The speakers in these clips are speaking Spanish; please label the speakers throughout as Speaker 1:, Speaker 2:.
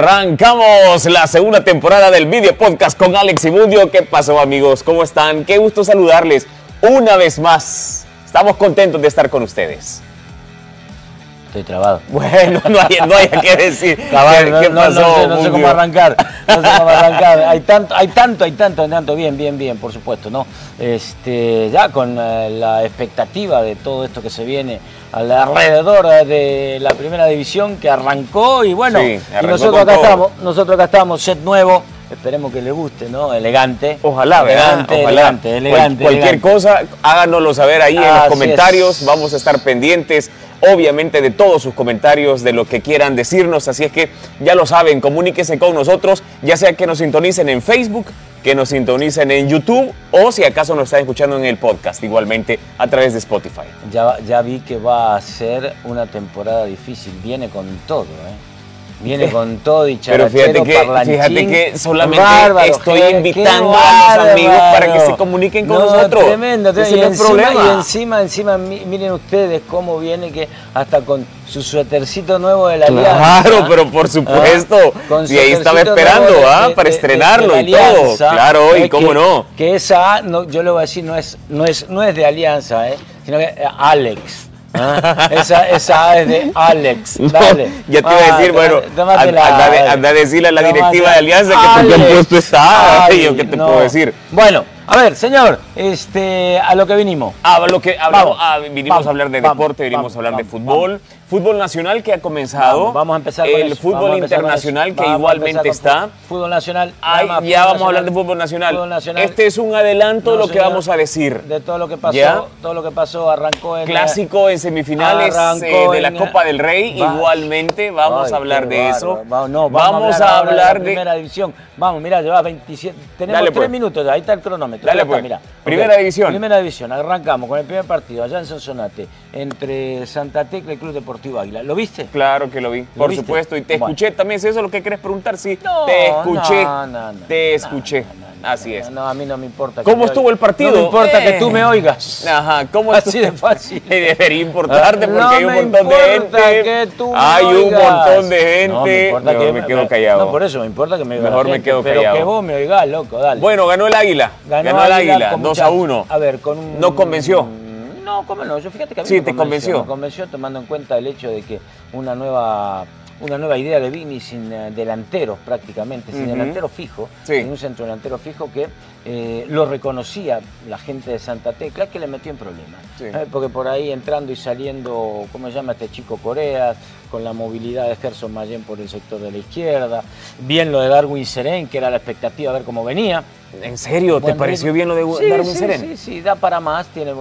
Speaker 1: Arrancamos la segunda temporada del video podcast con Alex y Mundio. ¿Qué pasó amigos? ¿Cómo están? Qué gusto saludarles una vez más. Estamos contentos de estar con ustedes.
Speaker 2: Estoy trabado.
Speaker 1: Bueno, no hay, no hay que decir.
Speaker 2: Cabal,
Speaker 1: ¿Qué,
Speaker 2: no,
Speaker 1: qué
Speaker 2: no-
Speaker 1: pasó?
Speaker 2: no sé, no sé cómo arrancar. No sé cómo arrancar. Hay tanto, hay tanto, hay tanto, hay tanto. Bien, bien, bien, por supuesto, ¿no? Este, ya con eh, la expectativa de todo esto que se viene alrededor de la primera división que arrancó y bueno,
Speaker 1: Sí,
Speaker 2: y nosotros acá
Speaker 1: todo.
Speaker 2: estamos, nosotros acá estamos, set nuevo. Esperemos que le guste, ¿no? Elegante.
Speaker 1: Ojalá, ¿verdad?
Speaker 2: Elegante,
Speaker 1: Ojalá.
Speaker 2: elegante,
Speaker 1: Cual-
Speaker 2: elegante.
Speaker 1: cualquier
Speaker 2: elegante.
Speaker 1: cosa, háganoslo saber ahí en los comentarios.
Speaker 2: es.
Speaker 1: Vamos a estar pendientes, obviamente, de todos sus comentarios, de lo que quieran decirnos. Así es que ya lo saben, comuníquese con nosotros, ya sea que nos sintonicen en Facebook, que nos sintonicen en YouTube o si acaso nos están escuchando en el podcast, igualmente a través de Spotify.
Speaker 2: Ya, ya vi que va a ser una temporada difícil. Viene con todo, ¿eh? Viene con todo y
Speaker 1: Pero fíjate que,
Speaker 2: parlanchín.
Speaker 1: fíjate que solamente
Speaker 2: Bárbaro,
Speaker 1: estoy invitando a los amigos para que se comuniquen con
Speaker 2: No,
Speaker 1: nosotros.
Speaker 2: Tremendo, tremendo. y, encima,
Speaker 1: problema.
Speaker 2: y encima, encima, mi- miren ustedes cómo viene que hasta con su suétercito nuevo de la Alianza.
Speaker 1: Claro, pero por supuesto.
Speaker 2: Ah, con su
Speaker 1: Y ahí estaba esperando,
Speaker 2: de-
Speaker 1: ¿ah?
Speaker 2: de-
Speaker 1: Para
Speaker 2: de-
Speaker 1: estrenarlo y todo. Claro, y cómo
Speaker 2: que-
Speaker 1: no.
Speaker 2: Que esa A, no, yo le voy a decir, no es, no es, no es de Alianza, ¿eh? sino que eh, Alex. ¿Ah? Esa, esa A es de Alex.
Speaker 1: No,
Speaker 2: Dale.
Speaker 1: ya te iba a
Speaker 2: Ah,
Speaker 1: decir, bueno, anda, anda a decirle a la directiva de Alianza que por qué puesto esa A,
Speaker 2: Ay,
Speaker 1: yo qué te
Speaker 2: no.
Speaker 1: puedo decir.
Speaker 2: Bueno, a ver, señor, este, a lo que vinimos.
Speaker 1: Ah, lo que hablamos,
Speaker 2: Vamos,
Speaker 1: ah, vinimos
Speaker 2: vamos,
Speaker 1: a hablar de
Speaker 2: vamos,
Speaker 1: deporte, vinimos a hablar de fútbol. Fútbol nacional que ha comenzado.
Speaker 2: Vamos, vamos a empezar con
Speaker 1: El
Speaker 2: eso,
Speaker 1: fútbol
Speaker 2: empezar
Speaker 1: internacional que
Speaker 2: Vamos
Speaker 1: igualmente está.
Speaker 2: Fútbol nacional.
Speaker 1: Ay,
Speaker 2: más,
Speaker 1: ya
Speaker 2: fútbol
Speaker 1: vamos a hablar de fútbol nacional.
Speaker 2: Fútbol nacional.
Speaker 1: Este es un adelanto de lo que vamos a decir.
Speaker 2: De todo lo que pasó,
Speaker 1: ¿Ya?
Speaker 2: todo lo que pasó arrancó en
Speaker 1: Clásico en semifinales eh, de la
Speaker 2: en-
Speaker 1: Copa del Rey.
Speaker 2: Va-
Speaker 1: Igualmente vamos
Speaker 2: Ay,
Speaker 1: a hablar de eso.
Speaker 2: Vamos, no,
Speaker 1: vamos,
Speaker 2: a
Speaker 1: a
Speaker 2: hablar,
Speaker 1: hablar
Speaker 2: de
Speaker 1: de.
Speaker 2: primera división. Vamos, mira, lleva 27. Tenemos
Speaker 1: Dale,
Speaker 2: tres
Speaker 1: pues.
Speaker 2: minutos, ahí está el cronómetro.
Speaker 1: Dale,
Speaker 2: está,
Speaker 1: pues.
Speaker 2: mira.
Speaker 1: Primera división.
Speaker 2: Primera división, arrancamos con el primer partido allá en Sonsonate, entre Santa Tecla y Club Deportivo Águila. ¿Lo viste?
Speaker 1: Claro que lo vi, por
Speaker 2: viste?
Speaker 1: supuesto. Y te
Speaker 2: Bueno.
Speaker 1: escuché también. ¿Es eso lo que querés preguntar? Sí,
Speaker 2: No,
Speaker 1: te escuché.
Speaker 2: no, no, no,
Speaker 1: te escuché. Así es.
Speaker 2: No, a mí no me importa.
Speaker 1: ¿Cómo
Speaker 2: me
Speaker 1: estuvo
Speaker 2: oigas.
Speaker 1: el partido?
Speaker 2: No me importa que tú me oigas.
Speaker 1: Ajá, ¿cómo
Speaker 2: Así de fácil.
Speaker 1: Y debería importarte porque
Speaker 2: No
Speaker 1: hay un
Speaker 2: me
Speaker 1: montón de
Speaker 2: importa
Speaker 1: gente.
Speaker 2: que tú me
Speaker 1: hay un
Speaker 2: oigas.
Speaker 1: montón de gente.
Speaker 2: No, me importa que
Speaker 1: me quedo callado.
Speaker 2: No, por eso me importa que me oiga
Speaker 1: Mejor me quedo
Speaker 2: pero
Speaker 1: callado.
Speaker 2: que vos me oigás, loco, dale.
Speaker 1: Bueno, ganó el Águila. Ganó, el Águila,
Speaker 2: con
Speaker 1: 2
Speaker 2: mucha-
Speaker 1: a 1.
Speaker 2: A ver, con un...
Speaker 1: ¿No convenció?
Speaker 2: No, cómo no. Yo fíjate que a mí
Speaker 1: Sí,
Speaker 2: me
Speaker 1: te convenció.
Speaker 2: Me convenció tomando en cuenta el hecho de que una nueva una nueva idea de Vini sin eh, delanteros prácticamente, sin delantero fijo,
Speaker 1: Sí.
Speaker 2: sin un centro delantero fijo que eh, lo reconocía la gente de Santa Tecla que le metió en problemas.
Speaker 1: Sí.
Speaker 2: Eh, porque por ahí entrando y saliendo, ¿cómo se llama este chico Corea? Con la movilidad de Gerson Mayen por el sector de la izquierda. Bien lo de Darwin Serén, que era la expectativa a ver cómo venía.
Speaker 1: ¿En serio? ¿Te pareció bien lo de
Speaker 2: Sí,
Speaker 1: Darwin
Speaker 2: sí,
Speaker 1: Serén?
Speaker 2: Sí, sí, da para más. Tiene,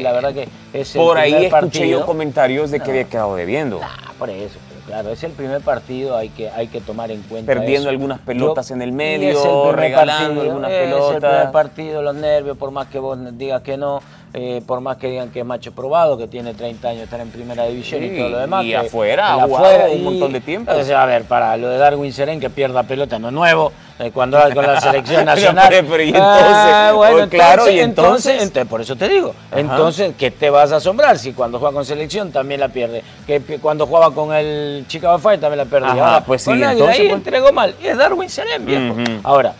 Speaker 2: la verdad que es el
Speaker 1: Por ahí escuché yo
Speaker 2: partido.
Speaker 1: comentarios de que
Speaker 2: No.
Speaker 1: había quedado debiendo.
Speaker 2: Ah, por eso, claro, es el primer partido, hay que, hay que tomar en cuenta
Speaker 1: Perdiendo
Speaker 2: eso.
Speaker 1: algunas pelotas en el medio,
Speaker 2: es el
Speaker 1: regalando
Speaker 2: partido,
Speaker 1: algunas
Speaker 2: es el
Speaker 1: pelotas.
Speaker 2: primer partido, los nervios, por más que vos digas que no, eh, por más que digan que es macho probado, que tiene 30 años, estar en primera división
Speaker 1: Sí,
Speaker 2: y todo lo demás.
Speaker 1: y
Speaker 2: que-
Speaker 1: afuera,
Speaker 2: que
Speaker 1: un montón de tiempo.
Speaker 2: Sea, a ver, para lo de Darwin Serén, que pierda pelota no es nuevo, eh, cuando va con la selección nacional.
Speaker 1: pero, pero, ¿y entonces?
Speaker 2: Ah, bueno,
Speaker 1: Oh, claro, ¿y entonces?
Speaker 2: entonces, por eso te digo. Entonces, ¿qué te vas a asombrar si cuando juega con selección también la pierde? Que cuando jugaba con el Chicago Fire también la perdía.
Speaker 1: Ajá,
Speaker 2: Ahora,
Speaker 1: pues sí, entonces,
Speaker 2: ahí
Speaker 1: pues-
Speaker 2: entregó mal. Y es Darwin Serén, viejo. Ahora,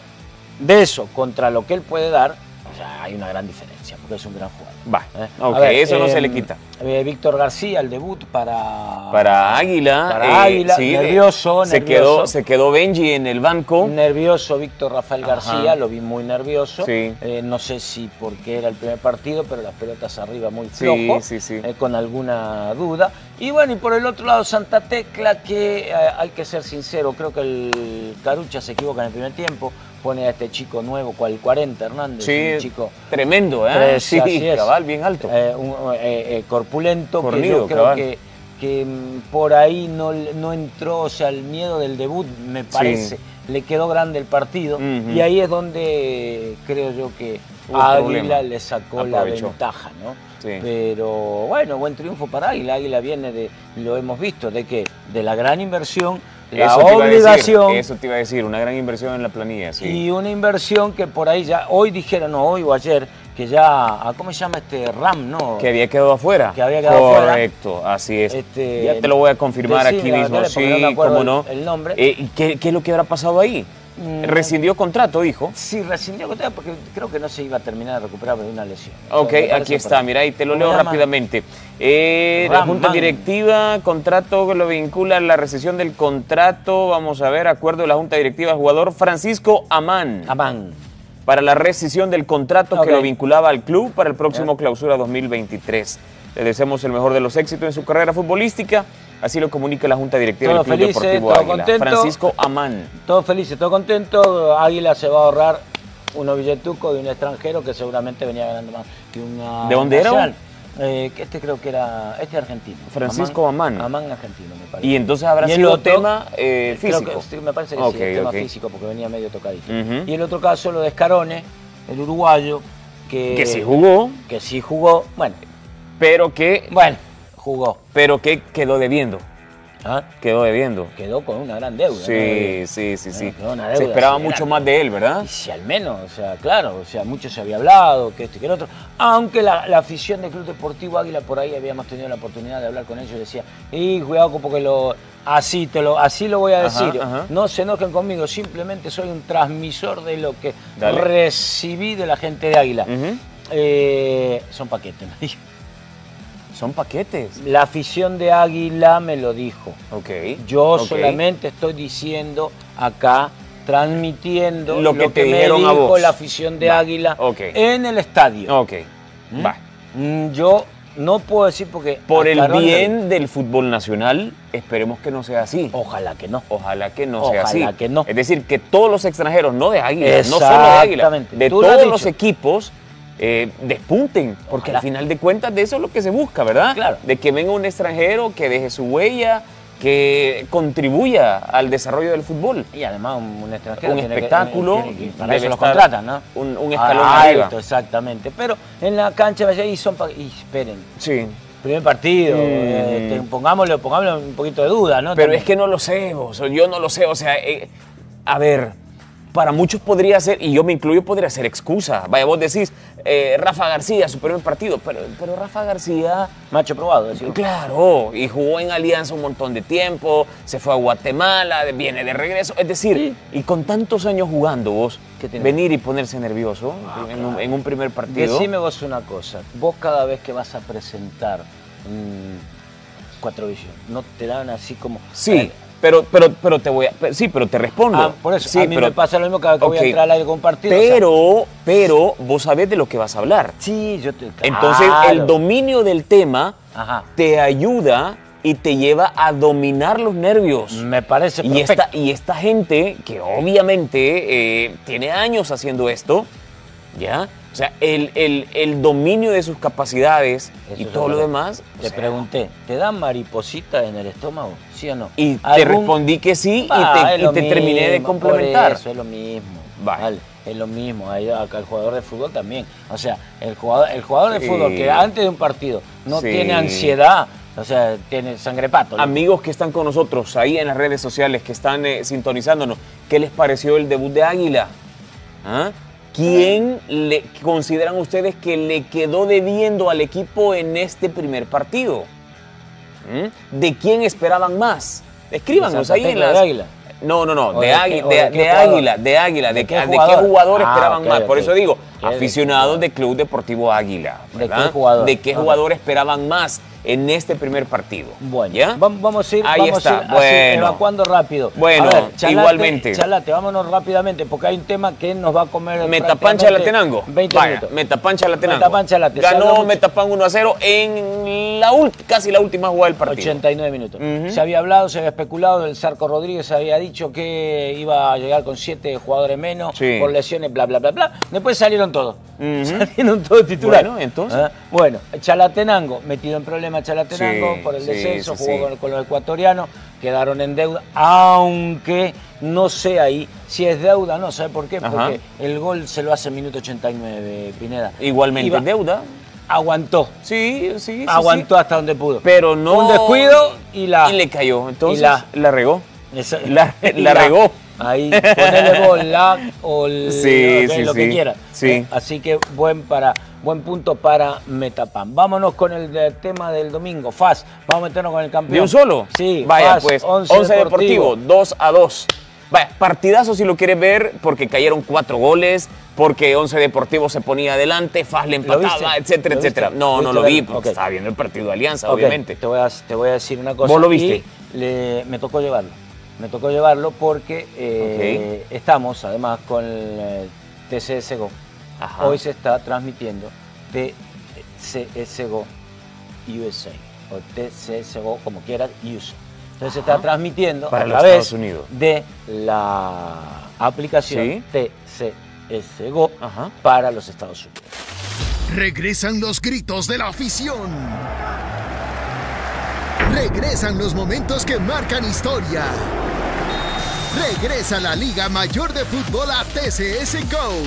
Speaker 2: de eso contra lo que él puede dar, o sea, hay una gran diferencia, porque es un gran jugador.
Speaker 1: Va,
Speaker 2: ¿eh? ver,
Speaker 1: eso no se
Speaker 2: em,
Speaker 1: le quita.
Speaker 2: eh, Víctor García, el debut para...
Speaker 1: Para Águila.
Speaker 2: Para
Speaker 1: eh,
Speaker 2: Águila,
Speaker 1: sí,
Speaker 2: nervioso,
Speaker 1: se
Speaker 2: nervioso.
Speaker 1: Quedó, se quedó Benji en el banco.
Speaker 2: Nervioso Víctor Rafael
Speaker 1: Ajá.
Speaker 2: García, lo vi muy nervioso.
Speaker 1: Sí.
Speaker 2: No sé si porque era el primer partido, pero las pelotas arriba muy flojo,
Speaker 1: sí, sí.
Speaker 2: con alguna duda. Y bueno, y por el otro lado Santa Tecla, que hay que ser sincero, creo que el Carucha se equivoca en el primer tiempo, pone a este chico nuevo, cual 40 Hernández,
Speaker 1: Sí,
Speaker 2: un chico
Speaker 1: tremendo, ¿eh?
Speaker 2: Tres,
Speaker 1: sí, cabal, bien alto.
Speaker 2: eh, un- eh, eh, corpulento, que
Speaker 1: Fornido,
Speaker 2: yo creo
Speaker 1: cabal.
Speaker 2: que, que mm, por ahí no, no entró, o sea, el miedo del debut, me parece, le quedó grande el partido. Y ahí es donde creo yo que Águila le sacó
Speaker 1: Aprovechó.
Speaker 2: la ventaja, ¿no?
Speaker 1: Sí.
Speaker 2: Pero bueno, buen triunfo para Águila. Águila viene de, lo hemos visto, de que de la gran inversión, la
Speaker 1: Eso decir,
Speaker 2: obligación.
Speaker 1: eso te iba a decir, una gran inversión en la planilla, sí.
Speaker 2: Y una inversión que por ahí ya, hoy dijeron, no, hoy o ayer, que ya, ah, ¿cómo se llama este Ram, no?
Speaker 1: Que había quedado afuera.
Speaker 2: Que había quedado afuera.
Speaker 1: Correcto, así es.
Speaker 2: Este,
Speaker 1: ya te lo voy a confirmar aquí mismo. sí, cómo no.
Speaker 2: el- nombre.
Speaker 1: Eh, ¿y ¿qué, qué es lo que habrá pasado ahí?
Speaker 2: Mm.
Speaker 1: Rescindió contrato, dijo.
Speaker 2: Sí, rescindió contrato porque creo que no se iba a terminar de recuperar de una lesión.
Speaker 1: Ok, aquí está, mira, y te lo
Speaker 2: ¿Cómo
Speaker 1: leo rápidamente. Eh, la Junta. Directiva, contrato que lo vincula a la rescisión del contrato, vamos a ver, acuerdo de la Junta Directiva, jugador Francisco Amán,
Speaker 2: Amán.
Speaker 1: para la rescisión del contrato que lo vinculaba al club para el próximo clausura 2023. Le deseamos el mejor de los éxitos en su carrera futbolística, así lo comunica la Junta Directiva del Club
Speaker 2: felices,
Speaker 1: Deportivo
Speaker 2: todos
Speaker 1: Águila. Francisco Amán.
Speaker 2: Todos felices, todos contentos. Águila se va a ahorrar unos billetucos de un extranjero que seguramente venía ganando más que una.
Speaker 1: ¿De dónde era?
Speaker 2: Eh, este creo que era. Este es argentino.
Speaker 1: Francisco Amán.
Speaker 2: Amán argentino, me parece.
Speaker 1: Y entonces habrá
Speaker 2: Y el
Speaker 1: sido
Speaker 2: otro,
Speaker 1: tema eh, físico.
Speaker 2: que, me parece que
Speaker 1: Ok,
Speaker 2: sí, el tema físico, porque venía medio tocadito.
Speaker 1: Ujú.
Speaker 2: Y el otro caso, lo de Escarone, el uruguayo, que,
Speaker 1: Que sí jugó,
Speaker 2: Que sí jugó. Bueno,
Speaker 1: pero que,
Speaker 2: bueno, jugó.
Speaker 1: pero que quedó debiendo.
Speaker 2: ¿ah?
Speaker 1: Quedó debiendo.
Speaker 2: Quedó con una gran deuda.
Speaker 1: Sí,
Speaker 2: ¿no?
Speaker 1: sí, sí, sí.
Speaker 2: Quedó una
Speaker 1: Se esperaba mucho
Speaker 2: grande.
Speaker 1: más de él, ¿verdad?
Speaker 2: Y si al menos, o sea, claro, o sea, mucho se había hablado, que esto y que el otro. Aunque la, la afición del Club Deportivo Águila, por ahí habíamos tenido la oportunidad de hablar con ellos y decía, y cuidado porque lo, así, te lo, así lo voy a decir.
Speaker 1: ajá.
Speaker 2: No se enojen conmigo, simplemente soy un transmisor de lo que
Speaker 1: Dale.
Speaker 2: recibí de la gente de Águila. Eh, son paquetes, me dijo.
Speaker 1: Son paquetes.
Speaker 2: La afición de Águila me lo dijo.
Speaker 1: Ok.
Speaker 2: Yo solamente estoy diciendo acá, transmitiendo
Speaker 1: Lo que te
Speaker 2: me
Speaker 1: a
Speaker 2: dijo
Speaker 1: vos.
Speaker 2: la afición de
Speaker 1: Va,
Speaker 2: Águila
Speaker 1: ok.
Speaker 2: en el estadio.
Speaker 1: Ok.
Speaker 2: ¿Mm?
Speaker 1: Va.
Speaker 2: Mm, Yo no puedo decir porque...
Speaker 1: Por el bien del fútbol nacional, esperemos que no sea así.
Speaker 2: Ojalá que no.
Speaker 1: Ojalá que no sea
Speaker 2: Ojalá
Speaker 1: así.
Speaker 2: que no.
Speaker 1: Es decir, que todos los extranjeros, no de Águila, no solo de Águila, de
Speaker 2: Tú lo has
Speaker 1: todos los equipos, eh, despunten. Porque
Speaker 2: Ojalá.
Speaker 1: al final de cuentas de eso es lo que se busca, ¿verdad?
Speaker 2: Claro.
Speaker 1: De que venga un extranjero, que deje su huella, que contribuya al desarrollo del fútbol.
Speaker 2: Y además un, un extranjero
Speaker 1: Un
Speaker 2: tiene que-
Speaker 1: espectáculo,
Speaker 2: tiene para eso lo
Speaker 1: estar
Speaker 2: contratan, ¿no?
Speaker 1: un- un escalón
Speaker 2: Ah,
Speaker 1: arriba.
Speaker 2: alto, exactamente. Pero en la cancha vaya y son... Y esperen,
Speaker 1: Sí.
Speaker 2: primer partido,
Speaker 1: Mm.
Speaker 2: eh, te- pongámosle, pongámosle un poquito de duda, ¿no?
Speaker 1: Pero
Speaker 2: También.
Speaker 1: es que no lo sé, vos, yo no lo sé, o sea, eh, a ver, para muchos podría ser, y yo me incluyo, podría ser excusa. Vaya, vos decís, eh, Rafa García, su primer partido, pero, pero Rafa García,
Speaker 2: Macho probado, decir.
Speaker 1: claro, y jugó en Alianza un montón de tiempo, se fue a Guatemala, viene de regreso, es decir, y con tantos años jugando vos, venir y ponerse nervioso en, un, en un primer partido.
Speaker 2: Decime vos una cosa, vos cada vez que vas a presentar mm, Cuatro Visión, ¿no te dan así como...
Speaker 1: Sí, pero, pero, pero te voy a, pero- sí, pero te respondo.
Speaker 2: Ah, por eso,
Speaker 1: Sí,
Speaker 2: a mí
Speaker 1: pero-
Speaker 2: me pasa lo mismo cada vez que voy a entrar al aire con un partido. o sea,
Speaker 1: Pero, pero vos sabés de lo que vas a hablar.
Speaker 2: sí, yo te...
Speaker 1: Entonces,
Speaker 2: claro.
Speaker 1: el dominio del tema
Speaker 2: Ajá.
Speaker 1: te ayuda y te lleva a dominar los nervios.
Speaker 2: Me parece
Speaker 1: Y
Speaker 2: perfecto.
Speaker 1: esta, y esta gente, que obviamente eh, tiene años haciendo esto, ¿ya? O sea, el, el- el dominio de sus capacidades
Speaker 2: Eso
Speaker 1: y todo lo demás. o
Speaker 2: Te
Speaker 1: sea,
Speaker 2: pregunté, ¿te dan mariposita en el estómago? ¿Sí o no?
Speaker 1: Y te
Speaker 2: ¿Algún-
Speaker 1: respondí que sí
Speaker 2: Ah,
Speaker 1: y te, y te terminé de complementar.
Speaker 2: Eso es lo mismo.
Speaker 1: Vale.
Speaker 2: Vale, es lo mismo. Ahí, acá el jugador de fútbol también. O sea, el jugador, el jugador de fútbol que antes de un partido no
Speaker 1: Sí.
Speaker 2: tiene ansiedad, o sea, tiene sangre pato.
Speaker 1: Amigos que están con nosotros ahí en las redes sociales, que están eh, sintonizándonos, ¿qué les pareció el debut de Águila? ¿Ah? ¿Quién le consideran ustedes que le quedó debiendo al equipo en este primer partido? ¿Mm? ¿De quién esperaban más? Escríbanos
Speaker 2: ¿De Santa
Speaker 1: ahí en las...
Speaker 2: de?
Speaker 1: No, no, no,
Speaker 2: ¿O
Speaker 1: de,
Speaker 2: de
Speaker 1: Águi-
Speaker 2: qué- o
Speaker 1: de-
Speaker 2: jugador?
Speaker 1: Águila, de Águila, de,
Speaker 2: ¿De qué
Speaker 1: de qué
Speaker 2: jugador?
Speaker 1: jugador
Speaker 2: Ah,
Speaker 1: esperaban más. Por eso digo,
Speaker 2: ¿Qué- de qué
Speaker 1: aficionados
Speaker 2: jugador?
Speaker 1: de Club Deportivo Águila.
Speaker 2: ¿De qué jugador?
Speaker 1: ¿De qué
Speaker 2: Ajá.
Speaker 1: jugador esperaban más en este primer partido?
Speaker 2: Bueno,
Speaker 1: ¿Ya?
Speaker 2: vam- vamos a ir,
Speaker 1: Ahí
Speaker 2: vamos
Speaker 1: está,
Speaker 2: a ir así,
Speaker 1: bueno.
Speaker 2: evacuando rápido.
Speaker 1: Bueno,
Speaker 2: A ver, Chalate,
Speaker 1: igualmente.
Speaker 2: Chalate, vámonos rápidamente porque hay un tema que nos va a comer.
Speaker 1: Metapan Chalatenango.
Speaker 2: 20
Speaker 1: Vaya,
Speaker 2: minutos.
Speaker 1: Metapan Chalatenango.
Speaker 2: Metapan Chalate,
Speaker 1: Ganó. Metapan 1 a 0 en la casi la última jugada del partido.
Speaker 2: 89 minutos. Se había hablado, se había especulado, el Zarco Rodríguez había dicho que iba a llegar con siete jugadores menos
Speaker 1: Sí.
Speaker 2: por lesiones, bla, bla, bla, bla. Después salieron todos.
Speaker 1: Ujú.
Speaker 2: Salieron todos titulares.
Speaker 1: Bueno, entonces.
Speaker 2: Ah, Bueno, Chalatenango, metido en problemas Chalatenango
Speaker 1: Sí,
Speaker 2: por el descenso,
Speaker 1: sí,
Speaker 2: jugó. Con, con los ecuatorianos, quedaron en deuda, aunque no sé ahí si es deuda, no, ¿sabe por qué?
Speaker 1: Ajá.
Speaker 2: Porque el gol se lo hace en minuto 89, Pineda.
Speaker 1: Igualmente
Speaker 2: Iba-
Speaker 1: en deuda.
Speaker 2: Aguantó.
Speaker 1: Sí, sí, sí,
Speaker 2: aguantó hasta donde pudo.
Speaker 1: Pero no.
Speaker 2: Un descuido y la.
Speaker 1: Y le cayó. Entonces
Speaker 2: y la-
Speaker 1: la, regó.
Speaker 2: Esa-
Speaker 1: La,
Speaker 2: y
Speaker 1: la regó.
Speaker 2: Ahí ponele la o el-
Speaker 1: Sí, sí,
Speaker 2: lo que
Speaker 1: sí. Sí.
Speaker 2: Eh, Así que buen para buen punto para Metapan. Vámonos con el de- tema del domingo. FAS. Vamos a meternos con el campeón.
Speaker 1: ¿De un solo?
Speaker 2: Sí.
Speaker 1: Vaya,
Speaker 2: FAS,
Speaker 1: pues,
Speaker 2: 11
Speaker 1: 11 Deportivo, 2 a 2. Vaya, partidazo si lo quieres ver, porque cayeron cuatro goles, porque 11 Deportivo se ponía adelante, FAS le empataba, etcétera,
Speaker 2: ¿Lo
Speaker 1: etcétera. No, no
Speaker 2: ¿Viste
Speaker 1: lo vi, porque estaba viendo el partido de Alianza, obviamente.
Speaker 2: Te voy, a, te voy a decir una cosa.
Speaker 1: ¿Vos lo viste?
Speaker 2: Le- me tocó llevarlo. Me tocó llevarlo porque eh, estamos además con el eh, TCS Go.
Speaker 1: Ajá.
Speaker 2: Hoy se está transmitiendo TCS Go USA o TCS Go, como quieras, USA. Entonces se está transmitiendo
Speaker 1: Para
Speaker 2: a
Speaker 1: los
Speaker 2: través
Speaker 1: Estados Unidos.
Speaker 2: de la aplicación TCS Go
Speaker 1: Ajá.
Speaker 2: para los Estados Unidos.
Speaker 3: Regresan los gritos de la afición. Regresan los momentos que marcan historia. Regresa la Liga Mayor de Fútbol a TCS Go.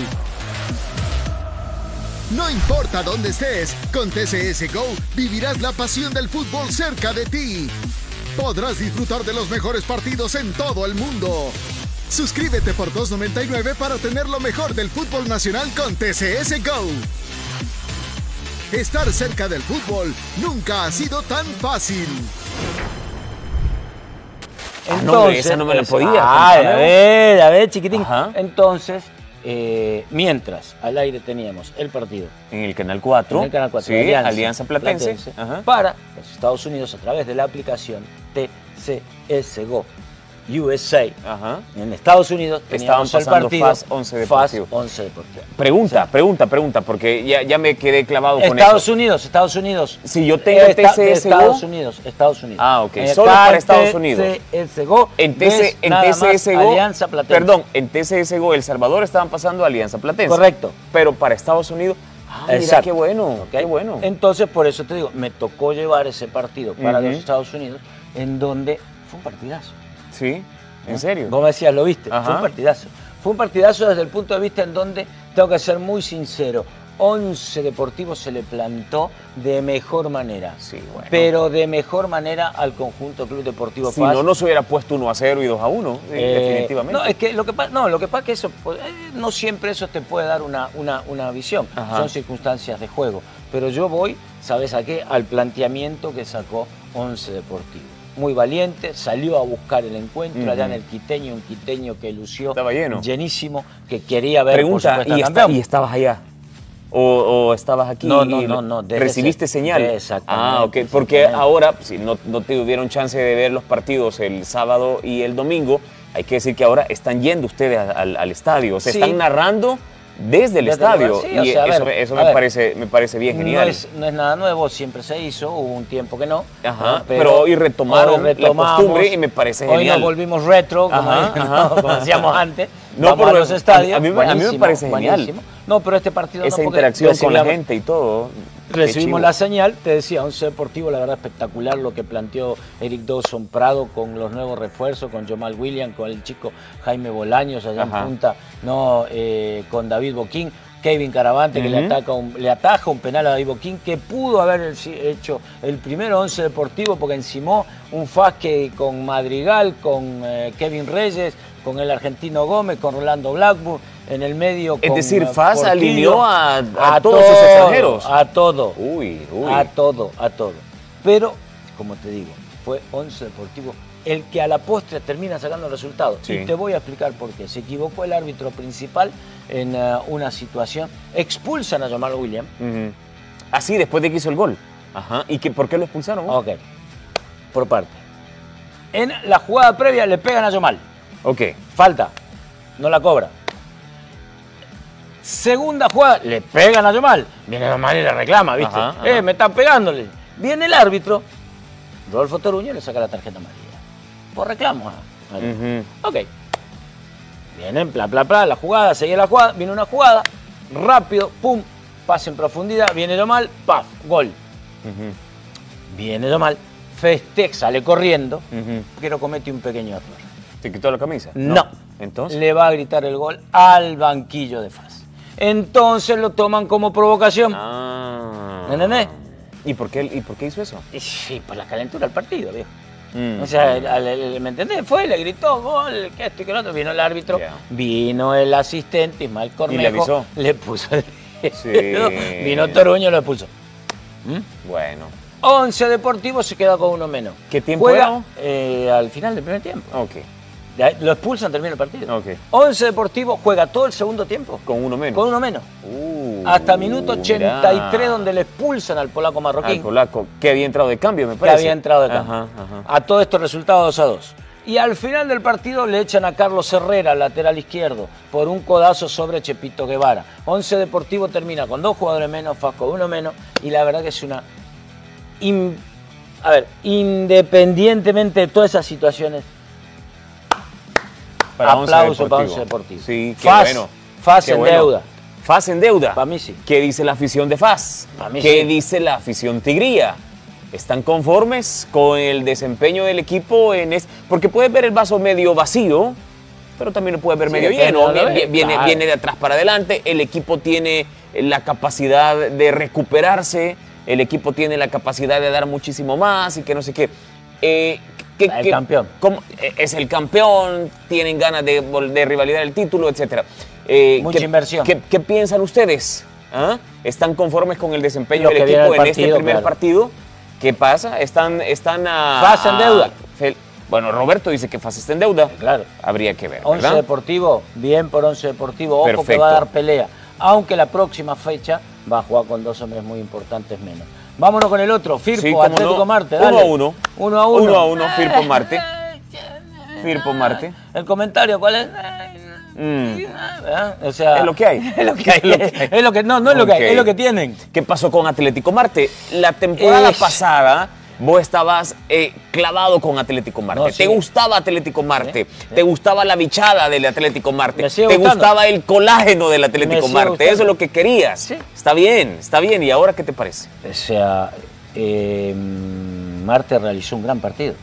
Speaker 3: No importa dónde estés, con TCS Go vivirás la pasión del fútbol cerca de ti. Podrás disfrutar de los mejores partidos en todo el mundo. Suscríbete por $2.99 para tener lo mejor del fútbol nacional con TCS Go. Estar cerca del fútbol nunca ha sido tan fácil.
Speaker 1: Ah, no, esa no me la podía,
Speaker 2: Ay,
Speaker 1: contame
Speaker 2: a ver, a ver, chiquitín.
Speaker 1: Ajá.
Speaker 2: Entonces, eh, mientras al aire teníamos el partido
Speaker 1: En el Canal 4.
Speaker 2: en el Canal 4
Speaker 1: Sí,
Speaker 2: de
Speaker 1: Alianza, Platense.
Speaker 2: Para los Estados Unidos a través de la aplicación TCS Go USA.
Speaker 1: Ajá.
Speaker 2: En Estados Unidos
Speaker 1: Estaban
Speaker 2: teníamos el
Speaker 1: pasando
Speaker 2: partido
Speaker 1: FAS 11 Deportivo.
Speaker 2: FAS 11 Deportivo.
Speaker 1: Pregunta, pregunta, pregunta, porque ya, ya me quedé clavado con
Speaker 2: Estados. Unidos, Estados Unidos.
Speaker 1: Si yo tengo
Speaker 2: Esta-
Speaker 1: TCS
Speaker 2: Estados. Unidos, Estados Unidos.
Speaker 1: Ah, ok,
Speaker 2: En
Speaker 1: solo para Estados Unidos.
Speaker 2: TCS Go,
Speaker 1: En, TC, en
Speaker 2: nada más
Speaker 1: TCS Go,
Speaker 2: Alianza Platense.
Speaker 1: perdón, en TCS Go El Salvador estaban pasando a Alianza Platense.
Speaker 2: Correcto.
Speaker 1: Pero para Estados Unidos, ah, mira,
Speaker 2: Exacto.
Speaker 1: qué bueno, qué bueno.
Speaker 2: Entonces, por eso te digo, me tocó llevar ese partido para los Estados Unidos, en donde fue un partidazo.
Speaker 1: Sí, en serio.
Speaker 2: Vos me decías, lo viste.
Speaker 1: Ajá.
Speaker 2: Fue un partidazo. Fue un partidazo desde el punto de vista en donde, tengo que ser muy sincero, 11 Deportivo se le plantó de mejor manera.
Speaker 1: Sí, bueno.
Speaker 2: Pero de mejor manera al conjunto Club Deportivo
Speaker 1: Si
Speaker 2: Paz.
Speaker 1: no nos hubiera puesto 1 a 0 y 2 a 1, sí,
Speaker 2: Eh,
Speaker 1: definitivamente.
Speaker 2: No, es que lo que pasa, no, lo que pasa es que eso, pues, eh, no siempre eso te puede dar una, una, una visión.
Speaker 1: Ajá.
Speaker 2: Son circunstancias de juego. Pero yo voy, ¿sabes a qué? Al planteamiento que sacó 11 Deportivo. Muy valiente, salió a buscar el encuentro allá en el Quiteño, un Quiteño que lució
Speaker 1: Estaba lleno.
Speaker 2: llenísimo, que quería ver por
Speaker 1: Pregunta,
Speaker 2: supuesto,
Speaker 1: ¿y, y estabas allá? O, o estabas aquí?
Speaker 2: No, no,
Speaker 1: y
Speaker 2: no, no,
Speaker 1: ¿Recibiste
Speaker 2: ese-
Speaker 1: señal?
Speaker 2: exactamente,
Speaker 1: Ah, ok, porque ahora, si no, no tuvieron chance de ver los partidos el sábado y el domingo, hay que decir que ahora están yendo ustedes al, al estadio, o sea,
Speaker 2: Sí.
Speaker 1: están narrando desde el
Speaker 2: Desde el
Speaker 1: estadio.
Speaker 2: lugar, sí, o
Speaker 1: y
Speaker 2: sea,
Speaker 1: eso,
Speaker 2: ver,
Speaker 1: eso
Speaker 2: a
Speaker 1: me,
Speaker 2: ver.
Speaker 1: parece, me parece bien genial.
Speaker 2: No es, no es nada nuevo, siempre se hizo, hubo un tiempo que no.
Speaker 1: Ajá,
Speaker 2: ¿no?
Speaker 1: pero hoy retomaron la costumbre y me parece
Speaker 2: Hoy
Speaker 1: genial.
Speaker 2: nos volvimos retro, como,
Speaker 1: Ajá,
Speaker 2: ¿no?
Speaker 1: ajá.
Speaker 2: como decíamos antes.
Speaker 1: No,
Speaker 2: Vamos
Speaker 1: pero
Speaker 2: a los estadios.
Speaker 1: a mí me- a mí me
Speaker 2: buenísimo,
Speaker 1: parece genial.
Speaker 2: buenísimo. No, pero este partido
Speaker 1: Esa
Speaker 2: no,
Speaker 1: interacción con la gente y todo.
Speaker 2: Recibimos la señal, te decía, Once Deportivo, la verdad espectacular lo que planteó Eric Dawson Prado con los nuevos refuerzos, con Jamal William, con el chico Jaime Bolaños allá
Speaker 1: Ajá.
Speaker 2: en punta, no, eh, con David Boquín, Kevin Caravante que le, ataca un- le ataja un penal a David Boquín, que pudo haber hecho el primero Once Deportivo porque encimó un fasque con Madrigal, con eh, Kevin Reyes, con el argentino Gómez, con Rolando Blackburn, en el medio
Speaker 1: Es
Speaker 2: con,
Speaker 1: decir,
Speaker 2: eh,
Speaker 1: Faz
Speaker 2: Portillo.
Speaker 1: alineó a- a todos sus
Speaker 2: todo,
Speaker 1: extranjeros.
Speaker 2: A todo.
Speaker 1: Uy, uy.
Speaker 2: A todo, a todo. Pero, como te digo, fue Once Deportivo el que a la postre termina sacando el resultado.
Speaker 1: Sí.
Speaker 2: Y te voy a explicar por qué. Se equivocó el árbitro principal en eh, una situación. Expulsan a Jamal William.
Speaker 1: Así, después de que hizo el gol. Ajá. ¿Y que, por qué lo expulsaron?
Speaker 2: Ok. Por parte. En la jugada previa le pegan a Jamal.
Speaker 1: Ok.
Speaker 2: Falta. No la cobra. Segunda jugada, le pegan a Yamal. Viene Yamal y le reclama, ¿viste?
Speaker 1: Ajá, ajá.
Speaker 2: Eh, me están pegándole. Viene el árbitro. Rodolfo Toruño le saca la tarjeta amarilla. Por reclamo. ah.
Speaker 1: Ujú.
Speaker 2: Ok. Vienen, bla, bla, bla, la jugada, sigue la jugada, viene una jugada, rápido, pum, pase en profundidad, viene Yamal, paf, gol. Viene Yamal, festeja, sale corriendo,
Speaker 1: Ujú.
Speaker 2: pero comete un pequeño error.
Speaker 1: ¿Te quitó la camisa?
Speaker 2: No.
Speaker 1: Entonces.
Speaker 2: Le va a gritar el gol al banquillo de Faz. Entonces lo toman como provocación.
Speaker 1: Ah.
Speaker 2: ¿Me entendés?
Speaker 1: ¿Y por qué, ¿Y por qué hizo eso?
Speaker 2: Y sí, por la calentura del partido, viejo.
Speaker 1: Mm.
Speaker 2: O sea, el- al- el- ¿me entendés? Fue, le gritó, gol, que esto y que lo otro. Vino el árbitro, vino el asistente, Ismael Cornejo.
Speaker 1: avisó.
Speaker 2: Le puso el
Speaker 1: Sí.
Speaker 2: Vino Toruño, lo puso.
Speaker 1: Bueno,
Speaker 2: 11 Deportivo se queda con uno menos.
Speaker 1: ¿Qué tiempo
Speaker 2: Juega
Speaker 1: era?
Speaker 2: eh, al final del primer tiempo.
Speaker 1: ok.
Speaker 2: Lo expulsan, termina el partido.
Speaker 1: Ok.
Speaker 2: 11 Deportivo juega todo el segundo tiempo.
Speaker 1: Con uno menos.
Speaker 2: Con uno menos.
Speaker 1: Uh,
Speaker 2: Hasta minuto 83
Speaker 1: mirá.
Speaker 2: donde le expulsan al polaco
Speaker 1: Al
Speaker 2: marroquín.
Speaker 1: polaco, que había entrado de cambio, me
Speaker 2: que
Speaker 1: parece.
Speaker 2: había entrado de cambio.
Speaker 1: Ajá, ajá.
Speaker 2: A todo esto resultado 2 a 2. Y al final del partido le echan a Carlos Herrera, lateral izquierdo, por un codazo sobre Chepito Guevara. 11 Deportivo termina con dos jugadores menos, Fasco uno menos, y la verdad que es una... in- A ver, independientemente de todas esas situaciones, aplauso para Once Deportivo.
Speaker 1: Sí, qué
Speaker 2: Faz,
Speaker 1: bueno.
Speaker 2: Faz
Speaker 1: Qué
Speaker 2: en
Speaker 1: bueno.
Speaker 2: deuda.
Speaker 1: Faz en deuda.
Speaker 2: Pa' mí sí.
Speaker 1: ¿Qué dice la afición de Faz?
Speaker 2: Pa' mí
Speaker 1: ¿Qué
Speaker 2: sí.
Speaker 1: dice la afición tigría? ¿Están conformes con el desempeño del equipo en es... Porque puedes ver el vaso medio vacío, pero también lo puedes ver
Speaker 2: Sí,
Speaker 1: medio lleno. Viene, viene,
Speaker 2: claro.
Speaker 1: viene de atrás para adelante. El equipo tiene la capacidad de recuperarse. El equipo tiene la capacidad de dar muchísimo más y que no sé qué. Eh, ¿qué-
Speaker 2: El
Speaker 1: qué-
Speaker 2: campeón.
Speaker 1: cómo- eh, es el campeón, tienen ganas de, rivalidad el título, etcétera. Eh,
Speaker 2: Mucha
Speaker 1: ¿qué-
Speaker 2: inversión.
Speaker 1: ¿qué, piensan ustedes? ¿Ah? ¿Están conformes con el desempeño
Speaker 2: Lo
Speaker 1: del
Speaker 2: que
Speaker 1: equipo en este primer
Speaker 2: claro.
Speaker 1: partido? ¿Qué pasa? ¿Están, están a...
Speaker 2: Faz en deuda.
Speaker 1: fel- bueno, Roberto dice que Faz está en deuda.
Speaker 2: Claro.
Speaker 1: Habría que ver,
Speaker 2: 11
Speaker 1: ¿verdad?
Speaker 2: Deportivo, bien por 11 Deportivo, ojo que
Speaker 1: Perfecto.
Speaker 2: va a dar pelea. Aunque la próxima fecha va a jugar con dos hombres muy importantes menos. Vámonos con el otro, Firpo,
Speaker 1: Sí,
Speaker 2: Atlético
Speaker 1: no.
Speaker 2: Marte,
Speaker 1: Uno
Speaker 2: dale.
Speaker 1: a uno.
Speaker 2: Uno a uno.
Speaker 1: Uno a uno, Firpo Marte. Firpo Marte.
Speaker 2: El comentario, ¿cuál es?
Speaker 1: Mm.
Speaker 2: ¿verdad? O sea,
Speaker 1: Es lo que hay.
Speaker 2: Es lo que hay.
Speaker 1: Es lo que hay.
Speaker 2: Es lo que- no, no es lo que hay, es lo que tienen.
Speaker 1: ¿Qué pasó con Atlético Marte? La temporada pasada vos estabas eh, clavado con Atlético Marte.
Speaker 2: No,
Speaker 1: Te gustaba Atlético Marte.
Speaker 2: Sí,
Speaker 1: Te gustaba la bichada del Atlético Marte. Te
Speaker 2: gustando.
Speaker 1: gustaba el colágeno del Atlético Marte.
Speaker 2: gustando.
Speaker 1: Eso es lo que querías. Está bien, está bien. ¿Y ahora qué te parece?
Speaker 2: O sea, eh, Marte realizó un gran partido.